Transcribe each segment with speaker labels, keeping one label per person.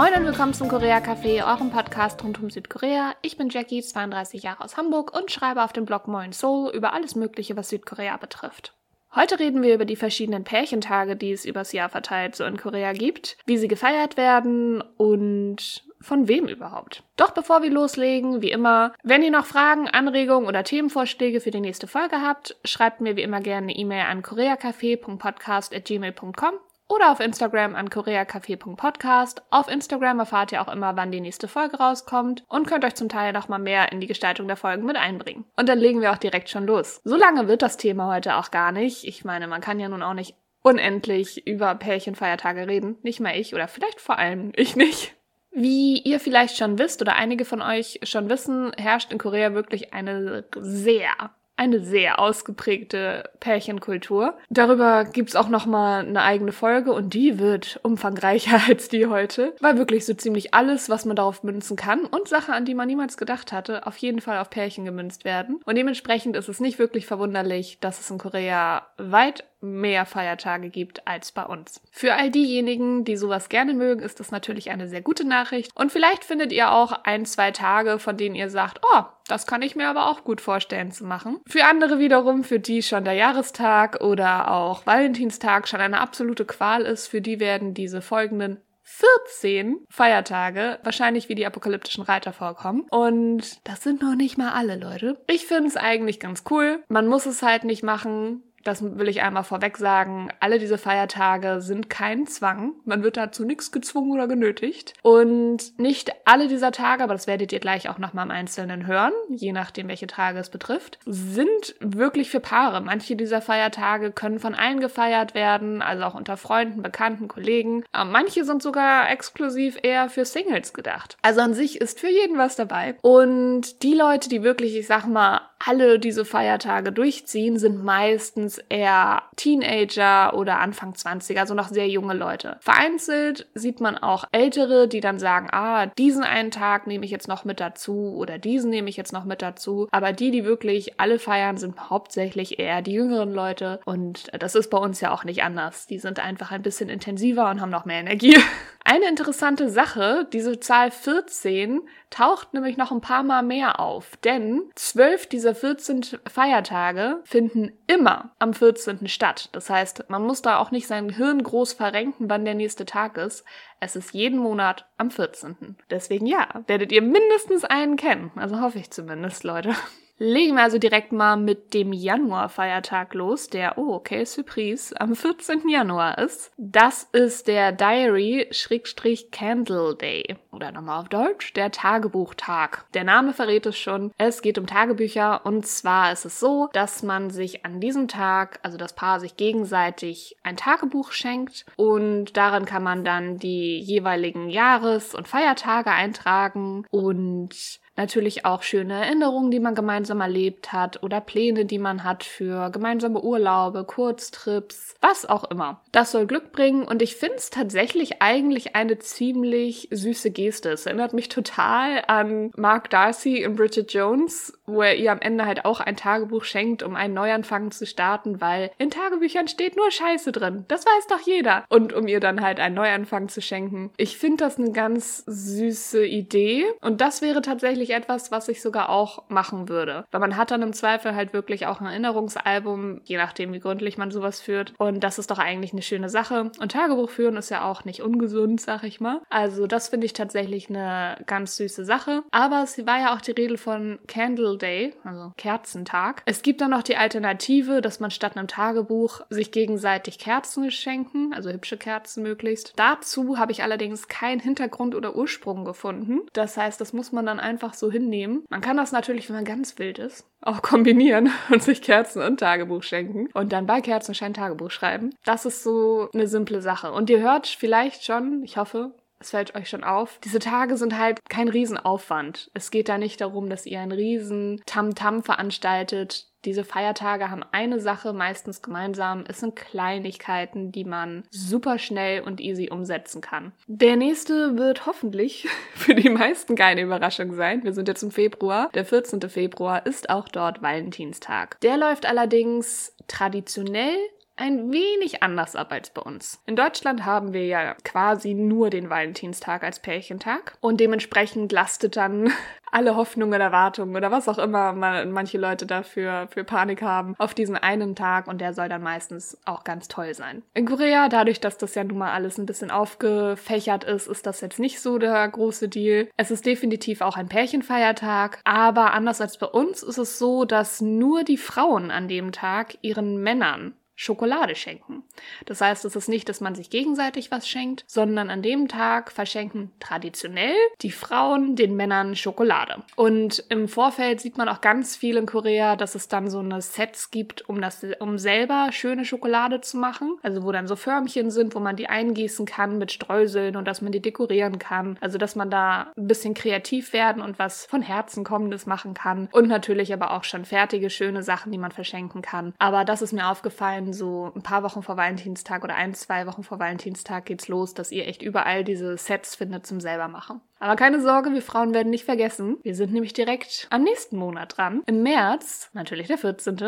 Speaker 1: Moin und willkommen zum Korea Café, eurem Podcast rund um Südkorea. Ich bin Jackie, 32 Jahre aus Hamburg und schreibe auf dem Blog Moin Seoul über alles Mögliche, was Südkorea betrifft. Heute reden wir über die verschiedenen Pärchentage, die es übers Jahr verteilt so in Korea gibt, wie sie gefeiert werden und von wem überhaupt. Doch bevor wir loslegen, wie immer, wenn ihr noch Fragen, Anregungen oder Themenvorschläge für die nächste Folge habt, schreibt mir wie immer gerne eine E-Mail an koreacafé.podcast.gmail.com oder auf Instagram an koreacafé.podcast. Auf Instagram erfahrt ihr auch immer, wann die nächste Folge rauskommt und könnt euch zum Teil noch mal mehr in die Gestaltung der Folgen mit einbringen. Und dann legen wir auch direkt schon los. So lange wird das Thema heute auch gar nicht. Ich meine, man kann ja nun auch nicht unendlich über Pärchenfeiertage reden. Nicht mal ich oder vielleicht vor allem ich nicht. Wie ihr vielleicht schon wisst oder einige von euch schon wissen, herrscht in Korea wirklich eine sehr eine sehr ausgeprägte Pärchenkultur. Darüber gibt's auch noch mal eine eigene Folge und die wird umfangreicher als die heute, weil wirklich so ziemlich alles, was man darauf münzen kann und Sachen, an die man niemals gedacht hatte, auf jeden Fall auf Pärchen gemünzt werden. Und dementsprechend ist es nicht wirklich verwunderlich, dass es in Korea weit mehr Feiertage gibt als bei uns. Für all diejenigen, die sowas gerne mögen, ist das natürlich eine sehr gute Nachricht. Und vielleicht findet ihr auch ein, zwei Tage, von denen ihr sagt, oh, das kann ich mir aber auch gut vorstellen zu machen. Für andere wiederum, für die schon der Jahrestag oder auch Valentinstag schon eine absolute Qual ist, für die werden diese folgenden 14 Feiertage wahrscheinlich wie die apokalyptischen Reiter vorkommen. Und das sind noch nicht mal alle, Leute. Ich finde es eigentlich ganz cool. Man muss es halt nicht machen das will ich einmal vorweg sagen, alle diese Feiertage sind kein Zwang. Man wird dazu nichts gezwungen oder genötigt. Und nicht alle dieser Tage, aber das werdet ihr gleich auch nochmal im Einzelnen hören, je nachdem, welche Tage es betrifft, sind wirklich für Paare. Manche dieser Feiertage können von allen gefeiert werden, also auch unter Freunden, Bekannten, Kollegen. Manche sind sogar exklusiv eher für Singles gedacht. Also an sich ist für jeden was dabei. Und die Leute, die wirklich, ich sag mal, alle diese Feiertage durchziehen, sind meistens eher Teenager oder Anfang 20, also noch sehr junge Leute. Vereinzelt sieht man auch Ältere, die dann sagen, ah, diesen einen Tag nehme ich jetzt noch mit dazu oder diesen nehme ich jetzt noch mit dazu. Aber die, die wirklich alle feiern, sind hauptsächlich eher die jüngeren Leute und das ist bei uns ja auch nicht anders. Die sind einfach ein bisschen intensiver und haben noch mehr Energie. Eine interessante Sache, diese Zahl 14 taucht nämlich noch ein paar Mal mehr auf, denn zwölf dieser 14 Feiertage finden immer am 14. statt. Das heißt, man muss da auch nicht sein Hirn groß verrenken, wann der nächste Tag ist. Es ist jeden Monat am 14. Deswegen ja, werdet ihr mindestens einen kennen. Also hoffe ich zumindest, Leute. Legen wir also direkt mal mit dem Januar-Feiertag los, der, oh, okay, Surprise, am 14. Januar ist. Das ist der Diary-Candle Day. Oder nochmal auf Deutsch, der Tagebuchtag. Der Name verrät es schon. Es geht um Tagebücher und zwar ist es so, dass man sich an diesem Tag, also das Paar sich gegenseitig ein Tagebuch schenkt und darin kann man dann die jeweiligen Jahres- und Feiertage eintragen und Natürlich auch schöne Erinnerungen, die man gemeinsam erlebt hat oder Pläne, die man hat für gemeinsame Urlaube, Kurztrips, was auch immer. Das soll Glück bringen und ich finde es tatsächlich eigentlich eine ziemlich süße Geste. Es erinnert mich total an Mark Darcy in Bridget Jones, wo er ihr am Ende halt auch ein Tagebuch schenkt, um einen Neuanfang zu starten, weil in Tagebüchern steht nur Scheiße drin. Das weiß doch jeder. Und um ihr dann halt einen Neuanfang zu schenken. Ich finde das eine ganz süße Idee und das wäre tatsächlich etwas, was ich sogar auch machen würde. Weil man hat dann im Zweifel halt wirklich auch ein Erinnerungsalbum, je nachdem, wie gründlich man sowas führt. Und das ist doch eigentlich eine schöne Sache. Und Tagebuch führen ist ja auch nicht ungesund, sag ich mal. Also das finde ich tatsächlich eine ganz süße Sache. Aber es war ja auch die Rede von Candle Day, also Kerzentag. Es gibt dann noch die Alternative, dass man statt einem Tagebuch sich gegenseitig Kerzen schenken, also hübsche Kerzen möglichst. Dazu habe ich allerdings keinen Hintergrund oder Ursprung gefunden. Das heißt, das muss man dann einfach so hinnehmen. Man kann das natürlich, wenn man ganz wild ist, auch kombinieren und sich Kerzen und Tagebuch schenken und dann bei Kerzenschein Tagebuch schreiben. Das ist so eine simple Sache. Und ihr hört vielleicht schon, ich hoffe, es fällt euch schon auf, diese Tage sind halt kein Riesenaufwand. Es geht da nicht darum, dass ihr einen riesen Tamtam -Tam veranstaltet. Diese Feiertage haben eine Sache meistens gemeinsam. Es sind Kleinigkeiten, die man super schnell und easy umsetzen kann. Der nächste wird hoffentlich für die meisten keine Überraschung sein. Wir sind jetzt im Februar. Der 14. Februar ist auch dort Valentinstag. Der läuft allerdings traditionell ein wenig anders ab als bei uns. In Deutschland haben wir ja quasi nur den Valentinstag als Pärchentag und dementsprechend lastet dann alle Hoffnungen Erwartungen oder was auch immer man, manche Leute dafür für Panik haben auf diesen einen Tag und der soll dann meistens auch ganz toll sein. In Korea, dadurch, dass das ja nun mal alles ein bisschen aufgefächert ist, ist das jetzt nicht so der große Deal. Es ist definitiv auch ein Pärchenfeiertag, aber anders als bei uns ist es so, dass nur die Frauen an dem Tag ihren Männern Schokolade schenken. Das heißt, es ist nicht, dass man sich gegenseitig was schenkt, sondern an dem Tag verschenken traditionell die Frauen den Männern Schokolade. Und im Vorfeld sieht man auch ganz viel in Korea, dass es dann so eine Sets gibt, um das, um selber schöne Schokolade zu machen. Also wo dann so Förmchen sind, wo man die eingießen kann mit Streuseln und dass man die dekorieren kann. Also dass man da ein bisschen kreativ werden und was von Herzen kommendes machen kann. Und natürlich aber auch schon fertige, schöne Sachen, die man verschenken kann. Aber das ist mir aufgefallen, so ein paar Wochen vor Valentinstag oder ein, zwei Wochen vor Valentinstag geht's los, dass ihr echt überall diese Sets findet zum selber machen. Aber keine Sorge, wir Frauen werden nicht vergessen. Wir sind nämlich direkt am nächsten Monat dran. Im März, natürlich der 14.,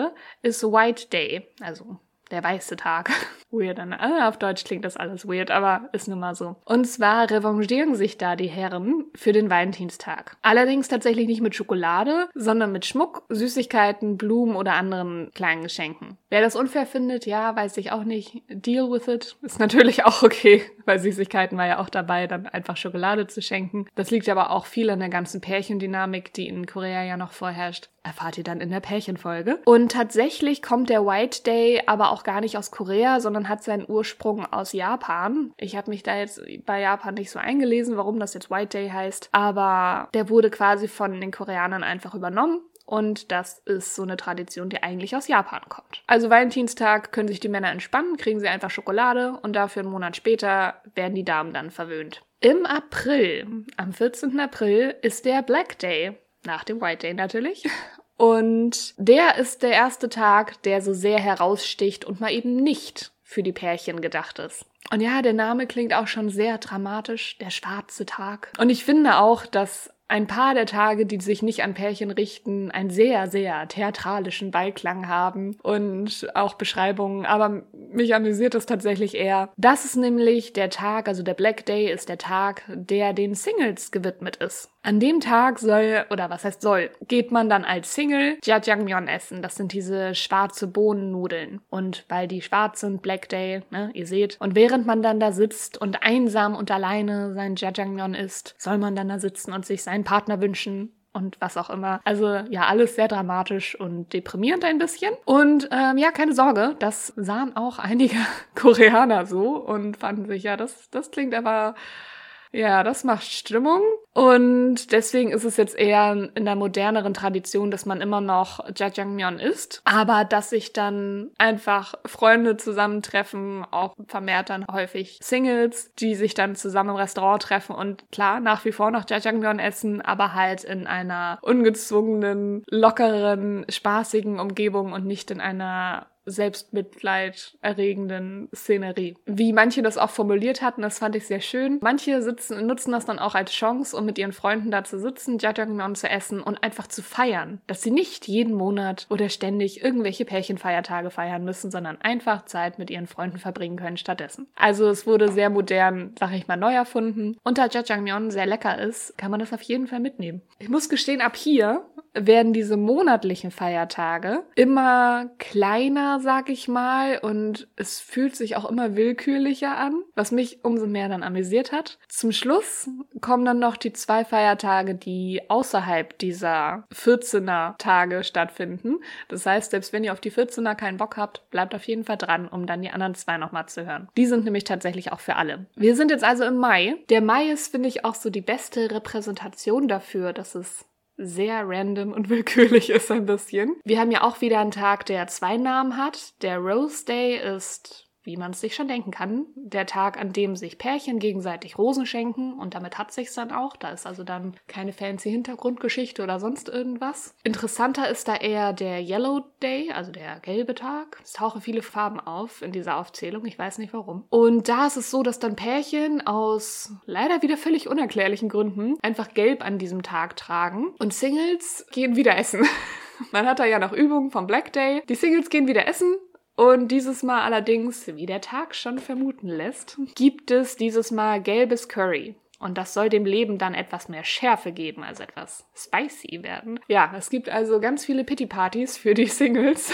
Speaker 1: ist White Day, also der weiße Tag. weird. Ah, auf Deutsch klingt das alles weird, aber ist nun mal so. Und zwar revanchieren sich da die Herren für den Valentinstag. Allerdings tatsächlich nicht mit Schokolade, sondern mit Schmuck, Süßigkeiten, Blumen oder anderen kleinen Geschenken. Wer das unfair findet, ja, weiß ich auch nicht. Deal with it. Ist natürlich auch okay, weil Süßigkeiten war ja auch dabei, dann einfach Schokolade zu schenken. Das liegt aber auch viel an der ganzen Pärchendynamik, die in Korea ja noch vorherrscht. Erfahrt ihr dann in der Pärchenfolge. Und tatsächlich kommt der White Day aber auch gar nicht aus Korea, sondern hat seinen Ursprung aus Japan. Ich habe mich da jetzt bei Japan nicht so eingelesen, warum das jetzt White Day heißt, aber der wurde quasi von den Koreanern einfach übernommen und das ist so eine Tradition, die eigentlich aus Japan kommt. Also Valentinstag können sich die Männer entspannen, kriegen sie einfach Schokolade und dafür einen Monat später werden die Damen dann verwöhnt. Im April, am 14. April, ist der Black Day. Nach dem White Day natürlich. Und der ist der erste Tag, der so sehr heraussticht und mal eben nicht für die Pärchen gedacht ist. Und ja, der Name klingt auch schon sehr dramatisch, der schwarze Tag. Und ich finde auch, dass ein paar der Tage, die sich nicht an Pärchen richten, einen sehr, sehr theatralischen Beiklang haben und auch Beschreibungen. Aber mich amüsiert es tatsächlich eher. Das ist nämlich der Tag, also der Black Day ist der Tag, der den Singles gewidmet ist. An dem Tag soll, oder was heißt soll, geht man dann als Single Jajangmyeon essen. Das sind diese schwarze Bohnennudeln. Und weil die schwarz sind, Black Day, ne, ihr seht. Und während man dann da sitzt und einsam und alleine sein Jajangmyeon isst, soll man dann da sitzen und sich seinen Partner wünschen und was auch immer. Also ja, alles sehr dramatisch und deprimierend ein bisschen. Und ähm, ja, keine Sorge, das sahen auch einige Koreaner so und fanden sich, ja, das, das klingt aber ja, das macht Stimmung. Und deswegen ist es jetzt eher in der moderneren Tradition, dass man immer noch Jajangmyeon isst. Aber dass sich dann einfach Freunde zusammentreffen, auch vermehrt dann häufig Singles, die sich dann zusammen im Restaurant treffen und klar, nach wie vor noch Jajangmyeon essen, aber halt in einer ungezwungenen, lockeren, spaßigen Umgebung und nicht in einer Selbstmitleid erregenden Szenerie. Wie manche das auch formuliert hatten, das fand ich sehr schön. Manche sitzen, nutzen das dann auch als Chance, um mit ihren Freunden da zu sitzen, Jajangmyeon zu essen und einfach zu feiern. Dass sie nicht jeden Monat oder ständig irgendwelche Pärchenfeiertage feiern müssen, sondern einfach Zeit mit ihren Freunden verbringen können stattdessen. Also es wurde sehr modern, sag ich mal, neu erfunden. Und da Jajangmyeon sehr lecker ist, kann man das auf jeden Fall mitnehmen. Ich muss gestehen, ab hier werden diese monatlichen Feiertage immer kleiner, sag ich mal, und es fühlt sich auch immer willkürlicher an, was mich umso mehr dann amüsiert hat. Zum Schluss kommen dann noch die zwei Feiertage, die außerhalb dieser 14er Tage stattfinden. Das heißt, selbst wenn ihr auf die 14er keinen Bock habt, bleibt auf jeden Fall dran, um dann die anderen zwei nochmal zu hören. Die sind nämlich tatsächlich auch für alle. Wir sind jetzt also im Mai. Der Mai ist, finde ich, auch so die beste Repräsentation dafür, dass es sehr random und willkürlich ist ein bisschen. Wir haben ja auch wieder einen Tag, der zwei Namen hat. Der Rose Day ist wie man es sich schon denken kann, der Tag, an dem sich Pärchen gegenseitig Rosen schenken und damit hat sich's dann auch. Da ist also dann keine fancy Hintergrundgeschichte oder sonst irgendwas. Interessanter ist da eher der Yellow Day, also der gelbe Tag. Es tauchen viele Farben auf in dieser Aufzählung, ich weiß nicht warum. Und da ist es so, dass dann Pärchen aus leider wieder völlig unerklärlichen Gründen einfach gelb an diesem Tag tragen und Singles gehen wieder essen. Man hat da ja noch Übungen vom Black Day. Die Singles gehen wieder essen Und dieses Mal allerdings, wie der Tag schon vermuten lässt, gibt es dieses Mal gelbes Curry. Und das soll dem Leben dann etwas mehr Schärfe geben, also etwas spicy werden. Ja, es gibt also ganz viele Pity-Partys für die Singles.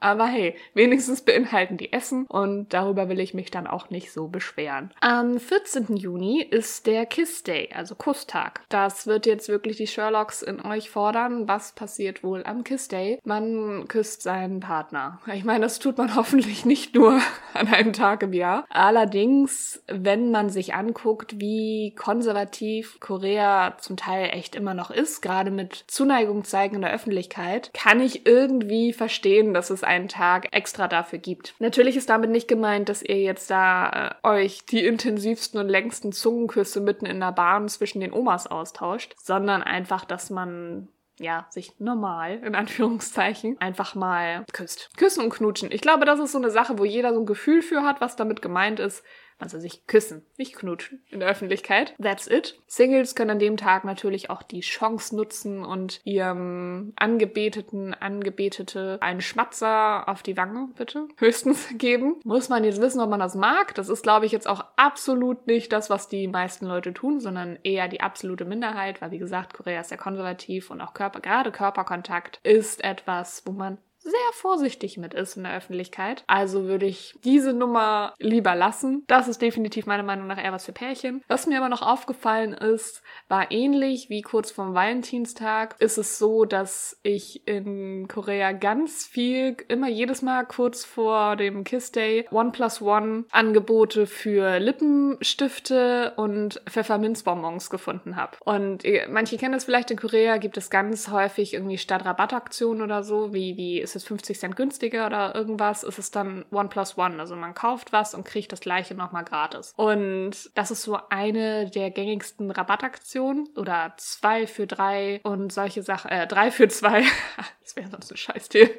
Speaker 1: Aber hey, wenigstens beinhalten die Essen und darüber will ich mich dann auch nicht so beschweren. Am 14. Juni ist der Kiss Day, also Kusstag. Das wird jetzt wirklich die Sherlocks in euch fordern. Was passiert wohl am Kiss Day? Man küsst seinen Partner. Ich meine, das tut man hoffentlich nicht nur an einem Tag im Jahr. Allerdings, wenn man sich anguckt, wie konservativ Korea zum Teil echt immer noch ist, gerade mit Zuneigung zeigen in der Öffentlichkeit, kann ich irgendwie verstehen, dass es einen Tag extra dafür gibt. Natürlich ist damit nicht gemeint, dass ihr jetzt da äh, euch die intensivsten und längsten Zungenküsse mitten in der Bahn zwischen den Omas austauscht, sondern einfach, dass man ja, sich normal, in Anführungszeichen, einfach mal küsst. Küssen und knutschen. Ich glaube, das ist so eine Sache, wo jeder so ein Gefühl für hat, was damit gemeint ist. Also sich küssen, nicht knutschen in der Öffentlichkeit. That's it. Singles können an dem Tag natürlich auch die Chance nutzen und ihrem Angebeteten, Angebetete einen Schmatzer auf die Wange, bitte, höchstens geben. Muss man jetzt wissen, ob man das mag. Das ist, glaube ich, jetzt auch absolut nicht das, was die meisten Leute tun, sondern eher die absolute Minderheit, weil, wie gesagt, Korea ist sehr konservativ und auch Körper, gerade Körperkontakt ist etwas, wo man sehr vorsichtig mit ist in der Öffentlichkeit. Also würde ich diese Nummer lieber lassen. Das ist definitiv meiner Meinung nach eher was für Pärchen. Was mir aber noch aufgefallen ist, war ähnlich wie kurz vorm Valentinstag, ist es so, dass ich in Korea ganz viel, immer jedes Mal kurz vor dem Kiss Day, One Plus One Angebote für Lippenstifte und Pfefferminzbonbons gefunden habe. Und manche kennen das vielleicht in Korea, gibt es ganz häufig irgendwie statt Rabattaktionen oder so, wie, wie ist es 50 Cent günstiger oder irgendwas, ist es dann One plus One. Also man kauft was und kriegt das gleiche nochmal gratis. Und das ist so eine der gängigsten Rabattaktionen oder zwei für drei und solche Sachen, äh, drei für zwei. das wäre sonst ein Scheißdeal.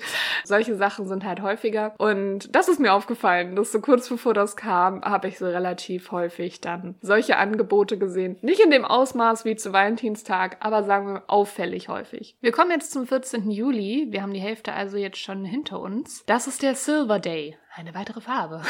Speaker 1: Solche Sachen sind halt häufiger. Und das ist mir aufgefallen, dass so kurz bevor das kam, habe ich so relativ häufig dann solche Angebote gesehen. Nicht in dem Ausmaß wie zu Valentinstag, aber sagen wir auffällig häufig. Wir kommen jetzt zum 14. Juli. Wir haben die Hälfte also jetzt schon hinter uns. Das ist der Silver Day eine weitere Farbe.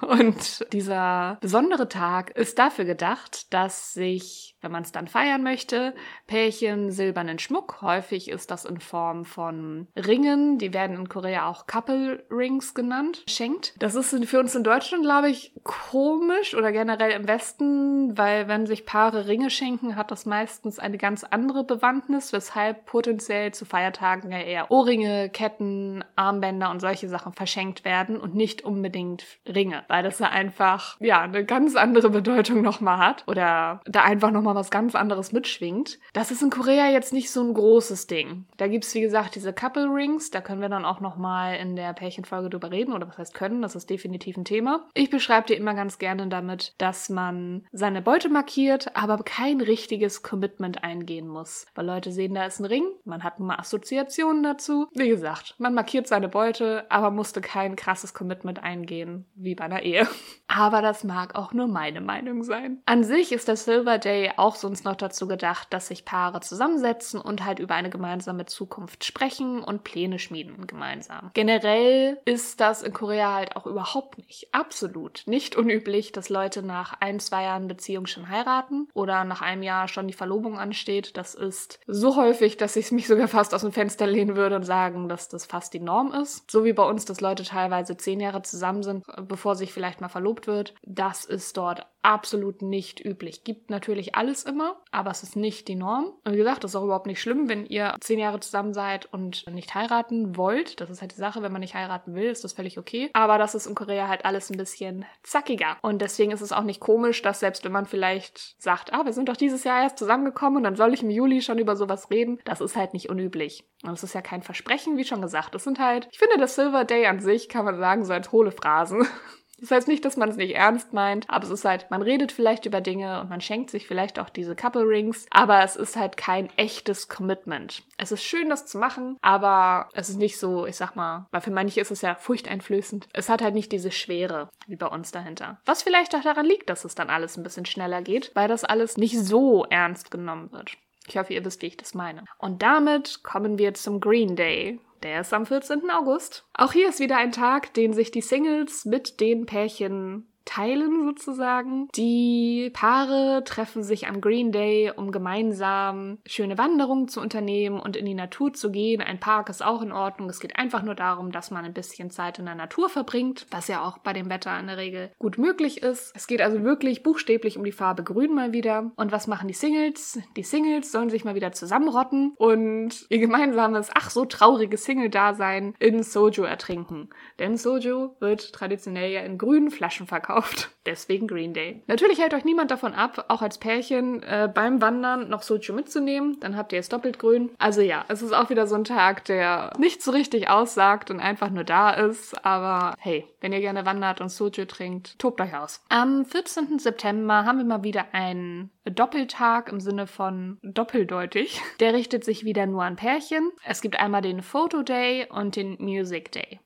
Speaker 1: Und dieser besondere Tag ist dafür gedacht, dass sich, wenn man es dann feiern möchte, Pärchen silbernen Schmuck, häufig ist das in Form von Ringen, die werden in Korea auch Couple Rings genannt, schenkt. Das ist für uns in Deutschland, glaube ich, komisch oder generell im Westen, weil wenn sich Paare Ringe schenken, hat das meistens eine ganz andere Bewandtnis, weshalb potenziell zu Feiertagen ja eher Ohrringe, Ketten, Armbänder und solche Sachen verschenkt werden und nicht nicht unbedingt Ringe, weil das da einfach, ja, eine ganz andere Bedeutung nochmal hat oder da einfach nochmal was ganz anderes mitschwingt. Das ist in Korea jetzt nicht so ein großes Ding. Da gibt's wie gesagt, diese Couple Rings, da können wir dann auch nochmal in der Pärchenfolge drüber reden oder was heißt können, das ist definitiv ein Thema. Ich beschreibe dir immer ganz gerne damit, dass man seine Beute markiert, aber kein richtiges Commitment eingehen muss. Weil Leute sehen, da ist ein Ring, man hat mal Assoziationen dazu. Wie gesagt, man markiert seine Beute, aber musste kein krasses Commitment mit eingehen, wie bei einer Ehe. Aber das mag auch nur meine Meinung sein. An sich ist der Silver Day auch sonst noch dazu gedacht, dass sich Paare zusammensetzen und halt über eine gemeinsame Zukunft sprechen und Pläne schmieden gemeinsam. Generell ist das in Korea halt auch überhaupt nicht, absolut nicht unüblich, dass Leute nach ein, zwei Jahren Beziehung schon heiraten oder nach einem Jahr schon die Verlobung ansteht. Das ist so häufig, dass ich mich sogar fast aus dem Fenster lehnen würde und sagen, dass das fast die Norm ist. So wie bei uns, dass Leute teilweise zehn Jahre zusammen sind, bevor sich vielleicht mal verlobt wird. Das ist dort absolut nicht üblich. Gibt natürlich alles immer, aber es ist nicht die Norm. Und wie gesagt, das ist auch überhaupt nicht schlimm, wenn ihr zehn Jahre zusammen seid und nicht heiraten wollt. Das ist halt die Sache, wenn man nicht heiraten will, ist das völlig okay. Aber das ist in Korea halt alles ein bisschen zackiger. Und deswegen ist es auch nicht komisch, dass selbst wenn man vielleicht sagt, ah, wir sind doch dieses Jahr erst zusammengekommen und dann soll ich im Juli schon über sowas reden, das ist halt nicht unüblich. Und es ist ja kein Versprechen, wie schon gesagt. Das sind halt, ich finde, das Silver Day an sich, kann man sagen, so als hohle Phrasen. Das heißt nicht, dass man es nicht ernst meint, aber es ist halt, man redet vielleicht über Dinge und man schenkt sich vielleicht auch diese Couple Rings, aber es ist halt kein echtes Commitment. Es ist schön, das zu machen, aber es ist nicht so, ich sag mal, weil für manche ist es ja furchteinflößend. Es hat halt nicht diese Schwere wie bei uns dahinter. Was vielleicht auch daran liegt, dass es dann alles ein bisschen schneller geht, weil das alles nicht so ernst genommen wird. Ich hoffe, ihr wisst, wie ich das meine. Und damit kommen wir zum Green Day. Der ist am 14. August. Auch hier ist wieder ein Tag, den sich die Singles mit den Pärchen teilen sozusagen. Die Paare treffen sich am Green Day, um gemeinsam schöne Wanderungen zu unternehmen und in die Natur zu gehen. Ein Park ist auch in Ordnung. Es geht einfach nur darum, dass man ein bisschen Zeit in der Natur verbringt, was ja auch bei dem Wetter in der Regel gut möglich ist. Es geht also wirklich buchstäblich um die Farbe Grün mal wieder. Und was machen die Singles? Die Singles sollen sich mal wieder zusammenrotten und ihr gemeinsames, ach so trauriges Single-Dasein in Soju ertrinken. Denn Soju wird traditionell ja in grünen Flaschen verkauft gekauft. Deswegen Green Day. Natürlich hält euch niemand davon ab, auch als Pärchen äh, beim Wandern noch Soju mitzunehmen. Dann habt ihr es doppelt grün. Also ja, es ist auch wieder so ein Tag, der nicht so richtig aussagt und einfach nur da ist. Aber hey, wenn ihr gerne wandert und Soju trinkt, tobt euch aus. Am 14. September haben wir mal wieder einen Doppeltag im Sinne von doppeldeutig. Der richtet sich wieder nur an Pärchen. Es gibt einmal den Photo Day und den Music Day.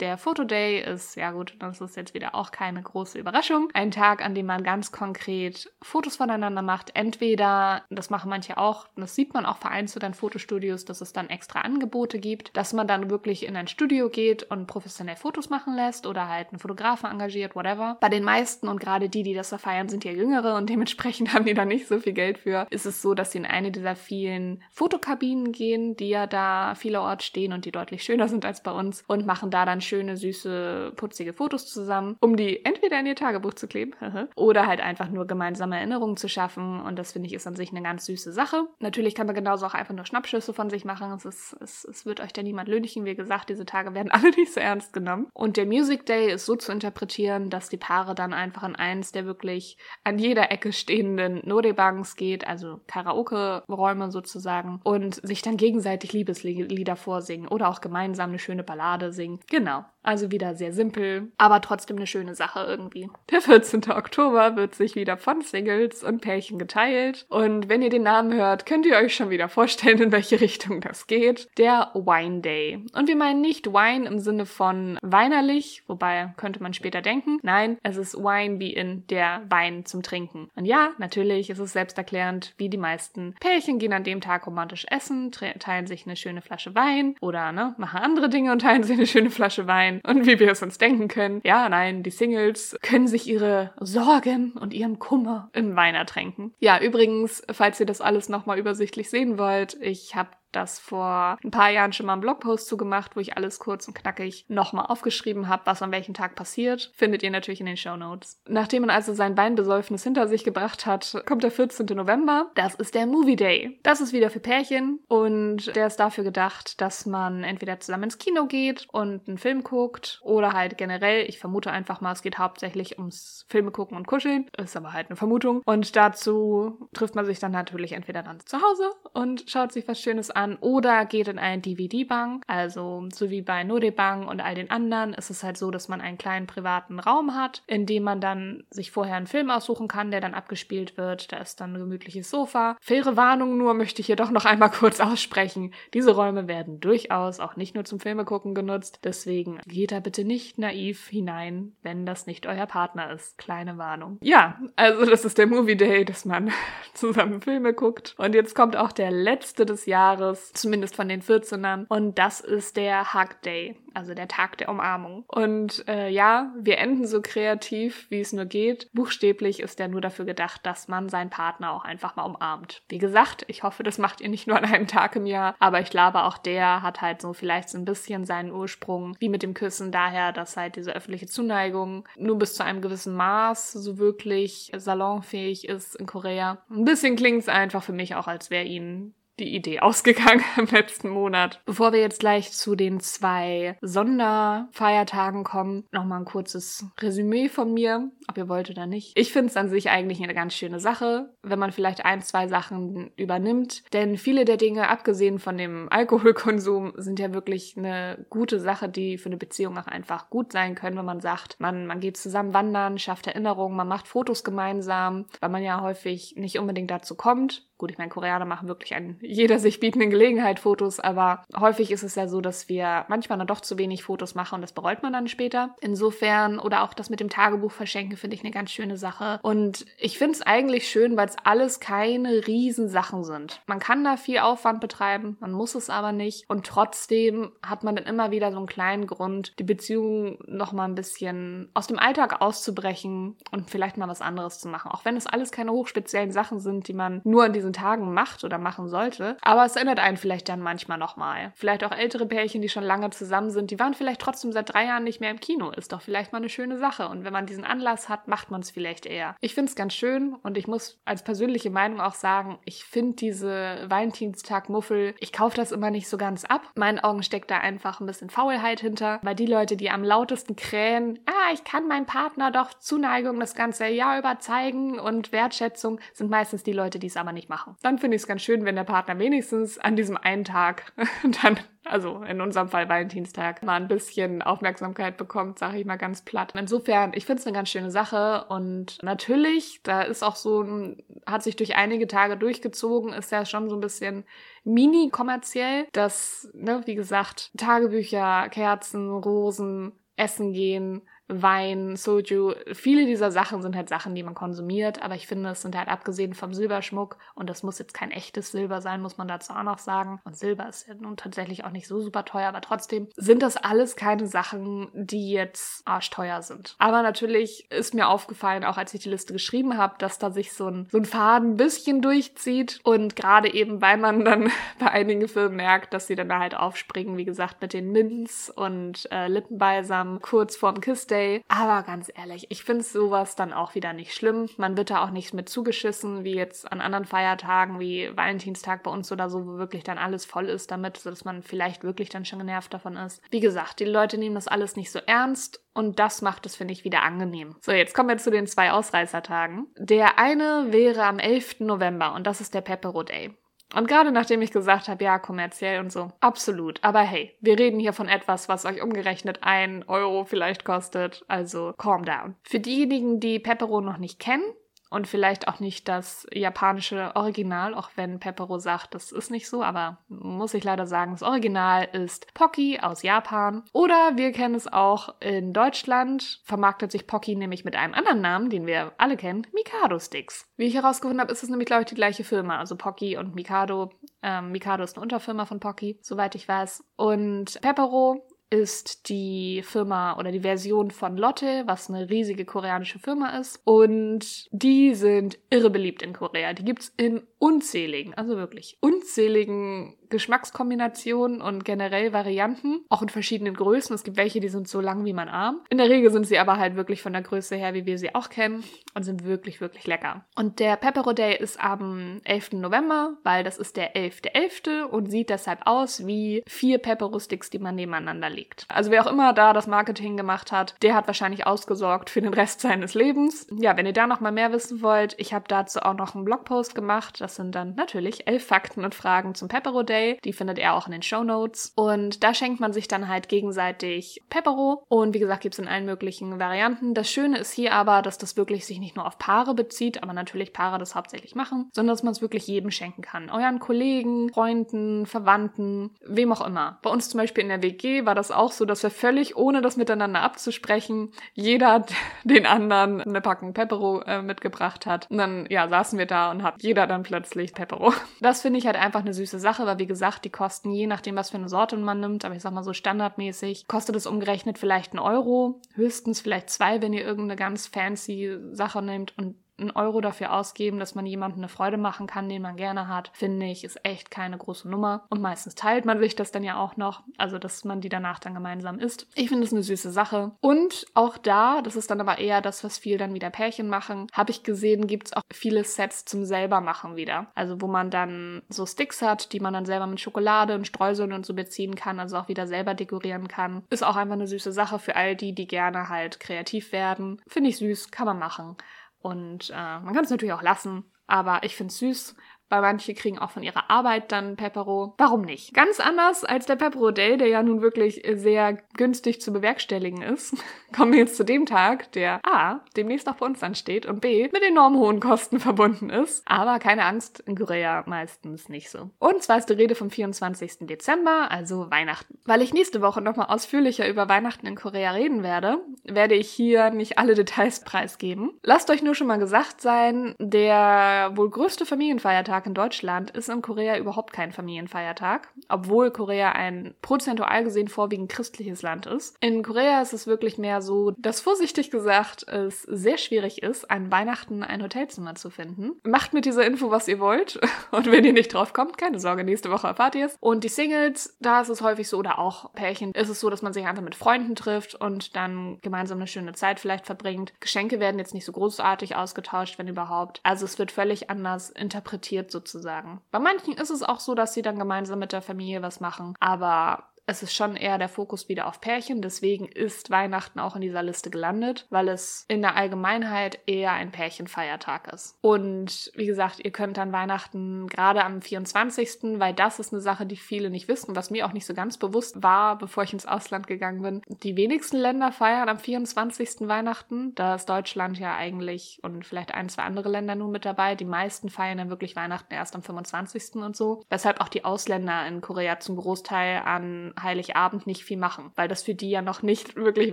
Speaker 1: Der Fotoday ist, ja gut, das ist jetzt wieder auch keine große Überraschung, ein Tag, an dem man ganz konkret Fotos voneinander macht. Entweder, das machen manche auch, das sieht man auch vereinzelt an Fotostudios, dass es dann extra Angebote gibt, dass man dann wirklich in ein Studio geht und professionell Fotos machen lässt oder halt einen Fotografen engagiert, whatever. Bei den meisten und gerade die, die das da feiern, sind ja jüngere und dementsprechend haben die da nicht so viel Geld für. Ist es so, dass sie in eine dieser vielen Fotokabinen gehen, die ja da vielerorts stehen und die deutlich schöner sind als bei uns und machen da dann schöne, süße, putzige Fotos zusammen, um die entweder in ihr Tagebuch zu kleben oder halt einfach nur gemeinsame Erinnerungen zu schaffen. Und das finde ich ist an sich eine ganz süße Sache. Natürlich kann man genauso auch einfach nur Schnappschüsse von sich machen. Es, ist, es, es wird euch da niemand lönichen. Wie gesagt, diese Tage werden alle nicht so ernst genommen. Und der Music Day ist so zu interpretieren, dass die Paare dann einfach in eins der wirklich an jeder Ecke stehenden Norebangs geht, also Karaoke-Räume sozusagen, und sich dann gegenseitig Liebeslieder vorsingen oder auch gemeinsam eine schöne Ballade singen. Genau. Also wieder sehr simpel, aber trotzdem eine schöne Sache irgendwie. Der 14. Oktober wird sich wieder von Singles und Pärchen geteilt. Und wenn ihr den Namen hört, könnt ihr euch schon wieder vorstellen, in welche Richtung das geht. Der Wine Day. Und wir meinen nicht Wine im Sinne von weinerlich, wobei könnte man später denken. Nein, es ist Wine wie in der Wein zum Trinken. Und ja, natürlich ist es selbsterklärend, wie die meisten Pärchen gehen an dem Tag romantisch essen, teilen sich eine schöne Flasche Wein oder ne, machen andere Dinge und teilen sich eine schöne Flasche Wein und wie wir es uns denken können. Ja, nein, die Singles können sich ihre Sorgen und ihren Kummer im Wein ertränken. Ja, übrigens, falls ihr das alles nochmal übersichtlich sehen wollt, ich habe das vor ein paar Jahren schon mal einen Blogpost zugemacht, wo ich alles kurz und knackig nochmal aufgeschrieben habe, was an welchem Tag passiert. Findet ihr natürlich in den Show Notes. Nachdem man also sein Weinbesäufnis hinter sich gebracht hat, kommt der 14. November. Das ist der Movie Day. Das ist wieder für Pärchen und der ist dafür gedacht, dass man entweder zusammen ins Kino geht und einen Film guckt oder halt generell, ich vermute einfach mal, es geht hauptsächlich ums Filme gucken und kuscheln. Ist aber halt eine Vermutung. Und dazu trifft man sich dann natürlich entweder dann zu Hause und schaut sich was Schönes an an oder geht in eine DVD-Bank. Also so wie bei Nodebank und all den anderen ist es halt so, dass man einen kleinen privaten Raum hat, in dem man dann sich vorher einen Film aussuchen kann, der dann abgespielt wird. Da ist dann ein gemütliches Sofa. Faire Warnung nur möchte ich hier doch noch einmal kurz aussprechen. Diese Räume werden durchaus auch nicht nur zum Filmegucken genutzt. Deswegen geht da bitte nicht naiv hinein, wenn das nicht euer Partner ist. Kleine Warnung. Ja, also das ist der Movie Day, dass man zusammen Filme guckt. Und jetzt kommt auch der letzte des Jahres anderes, zumindest von den 14ern. Und das ist der Hug Day, also der Tag der Umarmung. Und äh, ja, wir enden so kreativ, wie es nur geht. Buchstäblich ist der nur dafür gedacht, dass man seinen Partner auch einfach mal umarmt. Wie gesagt, ich hoffe, das macht ihr nicht nur an einem Tag im Jahr, aber ich glaube, auch der hat halt so vielleicht so ein bisschen seinen Ursprung, wie mit dem Küssen, daher, dass halt diese öffentliche Zuneigung nur bis zu einem gewissen Maß so wirklich salonfähig ist in Korea. Ein bisschen klingt es einfach für mich auch, als wäre ihnen die Idee ausgegangen im letzten Monat. Bevor wir jetzt gleich zu den zwei Sonderfeiertagen kommen, nochmal ein kurzes Resümee von mir, ob ihr wollt oder nicht. Ich finde es an sich eigentlich eine ganz schöne Sache, wenn man vielleicht ein, zwei Sachen übernimmt. Denn viele der Dinge, abgesehen von dem Alkoholkonsum, sind ja wirklich eine gute Sache, die für eine Beziehung auch einfach gut sein können, wenn man sagt, man, man geht zusammen wandern, schafft Erinnerungen, man macht Fotos gemeinsam, weil man ja häufig nicht unbedingt dazu kommt Gut, ich meine, Koreaner machen wirklich an jeder sich bietenden Gelegenheit Fotos, aber häufig ist es ja so, dass wir manchmal dann doch zu wenig Fotos machen und das bereut man dann später. Insofern, oder auch das mit dem Tagebuch verschenken, finde ich eine ganz schöne Sache. Und ich finde es eigentlich schön, weil es alles keine Riesensachen sind. Man kann da viel Aufwand betreiben, man muss es aber nicht. Und trotzdem hat man dann immer wieder so einen kleinen Grund, die Beziehung noch mal ein bisschen aus dem Alltag auszubrechen und vielleicht mal was anderes zu machen. Auch wenn es alles keine hochspeziellen Sachen sind, die man nur an diesen Tagen macht oder machen sollte. Aber es erinnert einen vielleicht dann manchmal nochmal. Vielleicht auch ältere Pärchen, die schon lange zusammen sind, die waren vielleicht trotzdem seit drei Jahren nicht mehr im Kino. Ist doch vielleicht mal eine schöne Sache. Und wenn man diesen Anlass hat, macht man es vielleicht eher. Ich finde es ganz schön und ich muss als persönliche Meinung auch sagen, ich finde diese Valentinstag-Muffel, ich kaufe das immer nicht so ganz ab. Meinen Augen steckt da einfach ein bisschen Faulheit hinter, weil die Leute, die am lautesten krähen, ah, ich kann meinem Partner doch Zuneigung das ganze Jahr über zeigen und Wertschätzung, sind meistens die Leute, die es aber nicht machen. Dann finde ich es ganz schön, wenn der Partner wenigstens an diesem einen Tag dann also in unserem Fall Valentinstag, mal ein bisschen Aufmerksamkeit bekommt, sage ich mal ganz platt. Insofern, ich finde es eine ganz schöne Sache und natürlich, da ist auch so ein, hat sich durch einige Tage durchgezogen, ist ja schon so ein bisschen mini-kommerziell, dass, ne, wie gesagt, Tagebücher, Kerzen, Rosen, Essen gehen, Wein, Soju, viele dieser Sachen sind halt Sachen, die man konsumiert, aber ich finde, es sind halt abgesehen vom Silberschmuck und das muss jetzt kein echtes Silber sein, muss man dazu auch noch sagen. Und Silber ist ja nun tatsächlich auch nicht so super teuer, aber trotzdem sind das alles keine Sachen, die jetzt arschteuer sind. Aber natürlich ist mir aufgefallen, auch als ich die Liste geschrieben habe, dass da sich so ein, so ein Faden ein bisschen durchzieht und gerade eben, weil man dann bei einigen Filmen merkt, dass sie dann da halt aufspringen, wie gesagt, mit den Mints und äh, Lippenbalsam kurz vorm Kiss Day. Aber ganz ehrlich, ich finde sowas dann auch wieder nicht schlimm. Man wird da auch nicht mit zugeschissen, wie jetzt an anderen Feiertagen wie Valentinstag bei uns oder so, wo wirklich dann alles voll ist damit, sodass man vielleicht wirklich dann schon genervt davon ist. Wie gesagt, die Leute nehmen das alles nicht so ernst und das macht es, finde ich, wieder angenehm. So, jetzt kommen wir zu den zwei Ausreißertagen. Der eine wäre am 11. November und das ist der Pepero Day. Und gerade nachdem ich gesagt habe, ja, kommerziell und so, absolut. Aber hey, wir reden hier von etwas, was euch umgerechnet ein Euro vielleicht kostet. Also calm down. Für diejenigen, die Pepero noch nicht kennen, und vielleicht auch nicht das japanische Original, auch wenn Pepero sagt, das ist nicht so, aber muss ich leider sagen, das Original ist Pocky aus Japan. Oder wir kennen es auch in Deutschland, vermarktet sich Pocky nämlich mit einem anderen Namen, den wir alle kennen, Mikado Sticks. Wie ich herausgefunden habe, ist es nämlich, glaube ich, die gleiche Firma, also Pocky und Mikado. Ähm, Mikado ist eine Unterfirma von Pocky, soweit ich weiß. Und Pepero ist die Firma oder die Version von Lotte, was eine riesige koreanische Firma ist. Und die sind irre beliebt in Korea. Die gibt's in unzähligen, also wirklich unzähligen Geschmackskombinationen und generell Varianten, auch in verschiedenen Größen. Es gibt welche, die sind so lang wie mein Arm. In der Regel sind sie aber halt wirklich von der Größe her, wie wir sie auch kennen und sind wirklich, wirklich lecker. Und der Pepero Day ist am 11. November, weil das ist der 11.11. .11. und sieht deshalb aus wie vier Pepero Sticks, die man nebeneinander legt. Also wer auch immer da das Marketing gemacht hat, der hat wahrscheinlich ausgesorgt für den Rest seines Lebens. Ja, wenn ihr da noch mal mehr wissen wollt, ich habe dazu auch noch einen Blogpost gemacht. Das sind dann natürlich elf Fakten und Fragen zum Pepero Day. Die findet ihr auch in den Show Notes. Und da schenkt man sich dann halt gegenseitig Pepero. Und wie gesagt, gibt es in allen möglichen Varianten. Das Schöne ist hier aber, dass das wirklich sich nicht nur auf Paare bezieht, aber natürlich Paare das hauptsächlich machen, sondern dass man es wirklich jedem schenken kann. Euren Kollegen, Freunden, Verwandten, wem auch immer. Bei uns zum Beispiel in der WG war das auch so, dass wir völlig, ohne das miteinander abzusprechen, jeder den anderen eine Packung Pepero äh, mitgebracht hat. Und dann, ja, saßen wir da und hat jeder dann plötzlich Pepero. Das finde ich halt einfach eine süße Sache, weil wie gesagt, die kosten je nachdem, was für eine Sorte man nimmt, aber ich sag mal so standardmäßig, kostet es umgerechnet vielleicht einen Euro, höchstens vielleicht zwei, wenn ihr irgendeine ganz fancy Sache nehmt und einen Euro dafür ausgeben, dass man jemandem eine Freude machen kann, den man gerne hat, finde ich, ist echt keine große Nummer. Und meistens teilt man sich das dann ja auch noch, also dass man die danach dann gemeinsam isst. Ich finde es eine süße Sache. Und auch da, das ist dann aber eher das, was viel dann wieder Pärchen machen, habe ich gesehen, gibt es auch viele Sets zum selber machen wieder. Also wo man dann so Sticks hat, die man dann selber mit Schokolade und Streuseln und so beziehen kann, also auch wieder selber dekorieren kann. Ist auch einfach eine süße Sache für all die, die gerne halt kreativ werden. Finde ich süß, kann man machen. Und äh, man kann es natürlich auch lassen, aber ich finde es süß weil manche kriegen auch von ihrer Arbeit dann Pepero. Warum nicht? Ganz anders als der Pepero Day, der ja nun wirklich sehr günstig zu bewerkstelligen ist, kommen wir jetzt zu dem Tag, der A, demnächst auch bei uns ansteht und B, mit enorm hohen Kosten verbunden ist. Aber keine Angst, in Korea meistens nicht so. Und zwar ist die Rede vom 24. Dezember, also Weihnachten. Weil ich nächste Woche nochmal ausführlicher über Weihnachten in Korea reden werde, werde ich hier nicht alle Details preisgeben. Lasst euch nur schon mal gesagt sein, der wohl größte Familienfeiertag in Deutschland ist in Korea überhaupt kein Familienfeiertag, obwohl Korea ein prozentual gesehen vorwiegend christliches Land ist. In Korea ist es wirklich mehr so, dass vorsichtig gesagt es sehr schwierig ist, an Weihnachten ein Hotelzimmer zu finden. Macht mit dieser Info, was ihr wollt. Und wenn ihr nicht drauf kommt, keine Sorge, nächste Woche erfahrt ihr es. Und die Singles, da ist es häufig so, oder auch Pärchen, ist es so, dass man sich einfach mit Freunden trifft und dann gemeinsam eine schöne Zeit vielleicht verbringt. Geschenke werden jetzt nicht so großartig ausgetauscht, wenn überhaupt. Also es wird völlig anders interpretiert sozusagen. Bei manchen ist es auch so, dass sie dann gemeinsam mit der Familie was machen, aber es ist schon eher der Fokus wieder auf Pärchen, deswegen ist Weihnachten auch in dieser Liste gelandet, weil es in der Allgemeinheit eher ein Pärchenfeiertag ist. Und wie gesagt, ihr könnt dann Weihnachten gerade am 24., weil das ist eine Sache, die viele nicht wissen, was mir auch nicht so ganz bewusst war, bevor ich ins Ausland gegangen bin. Die wenigsten Länder feiern am 24. Weihnachten. Da ist Deutschland ja eigentlich und vielleicht ein, zwei andere Länder nur mit dabei. Die meisten feiern dann wirklich Weihnachten erst am 25. und so. Weshalb auch die Ausländer in Korea zum Großteil an Heiligabend nicht viel machen, weil das für die ja noch nicht wirklich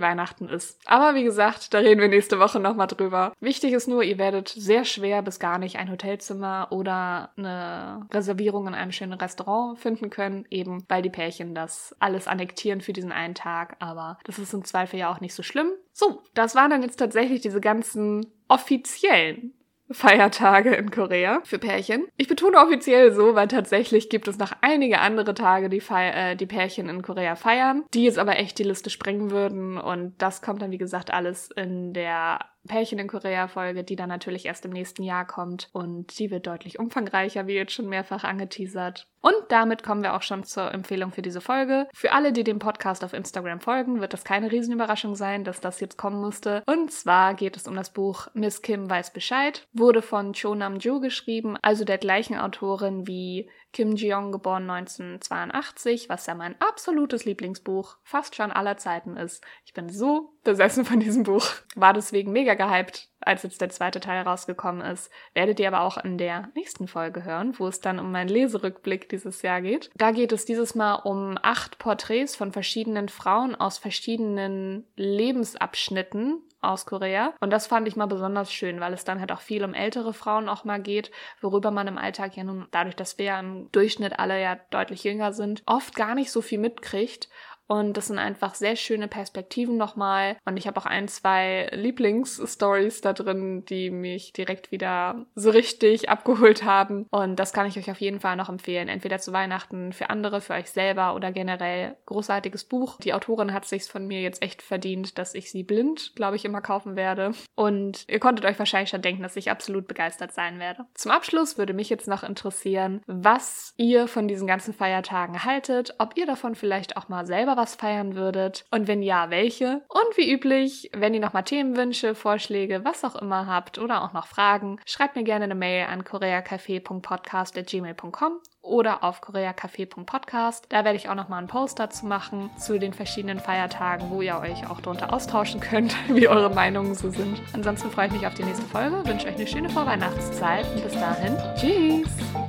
Speaker 1: Weihnachten ist. Aber wie gesagt, da reden wir nächste Woche nochmal drüber. Wichtig ist nur, ihr werdet sehr schwer bis gar nicht ein Hotelzimmer oder eine Reservierung in einem schönen Restaurant finden können, eben weil die Pärchen das alles annektieren für diesen einen Tag. Aber das ist im Zweifel ja auch nicht so schlimm. So, das waren dann jetzt tatsächlich diese ganzen offiziellen Feiertage in Korea für Pärchen. Ich betone offiziell so, weil tatsächlich gibt es noch einige andere Tage, die, äh, die Pärchen in Korea feiern, die jetzt aber echt die Liste sprengen würden. Und das kommt dann, wie gesagt, alles in der Pärchen in Korea-Folge, die dann natürlich erst im nächsten Jahr kommt. Und die wird deutlich umfangreicher, wie jetzt schon mehrfach angeteasert. Und damit kommen wir auch schon zur Empfehlung für diese Folge. Für alle, die dem Podcast auf Instagram folgen, wird das keine Riesenüberraschung sein, dass das jetzt kommen musste. Und zwar geht es um das Buch Miss Kim weiß Bescheid. Wurde von Cho Nam-joo geschrieben, also der gleichen Autorin wie Kim Ji-young, geboren 1982, was ja mein absolutes Lieblingsbuch fast schon aller Zeiten ist. Ich bin so besessen von diesem Buch. War deswegen mega gehypt, als jetzt der zweite Teil rausgekommen ist. Werdet ihr aber auch in der nächsten Folge hören, wo es dann um meinen Leserückblick dieses Jahr geht. Da geht es dieses Mal um acht Porträts von verschiedenen Frauen aus verschiedenen Lebensabschnitten aus Korea. Und das fand ich mal besonders schön, weil es dann halt auch viel um ältere Frauen auch mal geht, worüber man im Alltag ja nun, dadurch, dass wir ja im Durchschnitt alle ja deutlich jünger sind, oft gar nicht so viel mitkriegt und das sind einfach sehr schöne Perspektiven nochmal. Und ich habe auch ein, zwei Lieblingsstories da drin, die mich direkt wieder so richtig abgeholt haben. Und das kann ich euch auf jeden Fall noch empfehlen. Entweder zu Weihnachten für andere, für euch selber oder generell. Großartiges Buch. Die Autorin hat sich's von mir jetzt echt verdient, dass ich sie blind, glaube ich, immer kaufen werde. Und ihr konntet euch wahrscheinlich schon denken, dass ich absolut begeistert sein werde. Zum Abschluss würde mich jetzt noch interessieren, was ihr von diesen ganzen Feiertagen haltet, ob ihr davon vielleicht auch mal selber was feiern würdet und wenn ja, welche. Und wie üblich, wenn ihr nochmal Themenwünsche, Vorschläge, was auch immer habt oder auch noch Fragen, schreibt mir gerne eine Mail an koreacafé.podcast.gmail.com oder auf koreacafé.podcast. Da werde ich auch nochmal einen Post dazu machen zu den verschiedenen Feiertagen, wo ihr euch auch drunter austauschen könnt, wie eure Meinungen so sind. Ansonsten freue ich mich auf die nächste Folge, wünsche euch eine schöne Vorweihnachtszeit und bis dahin, tschüss!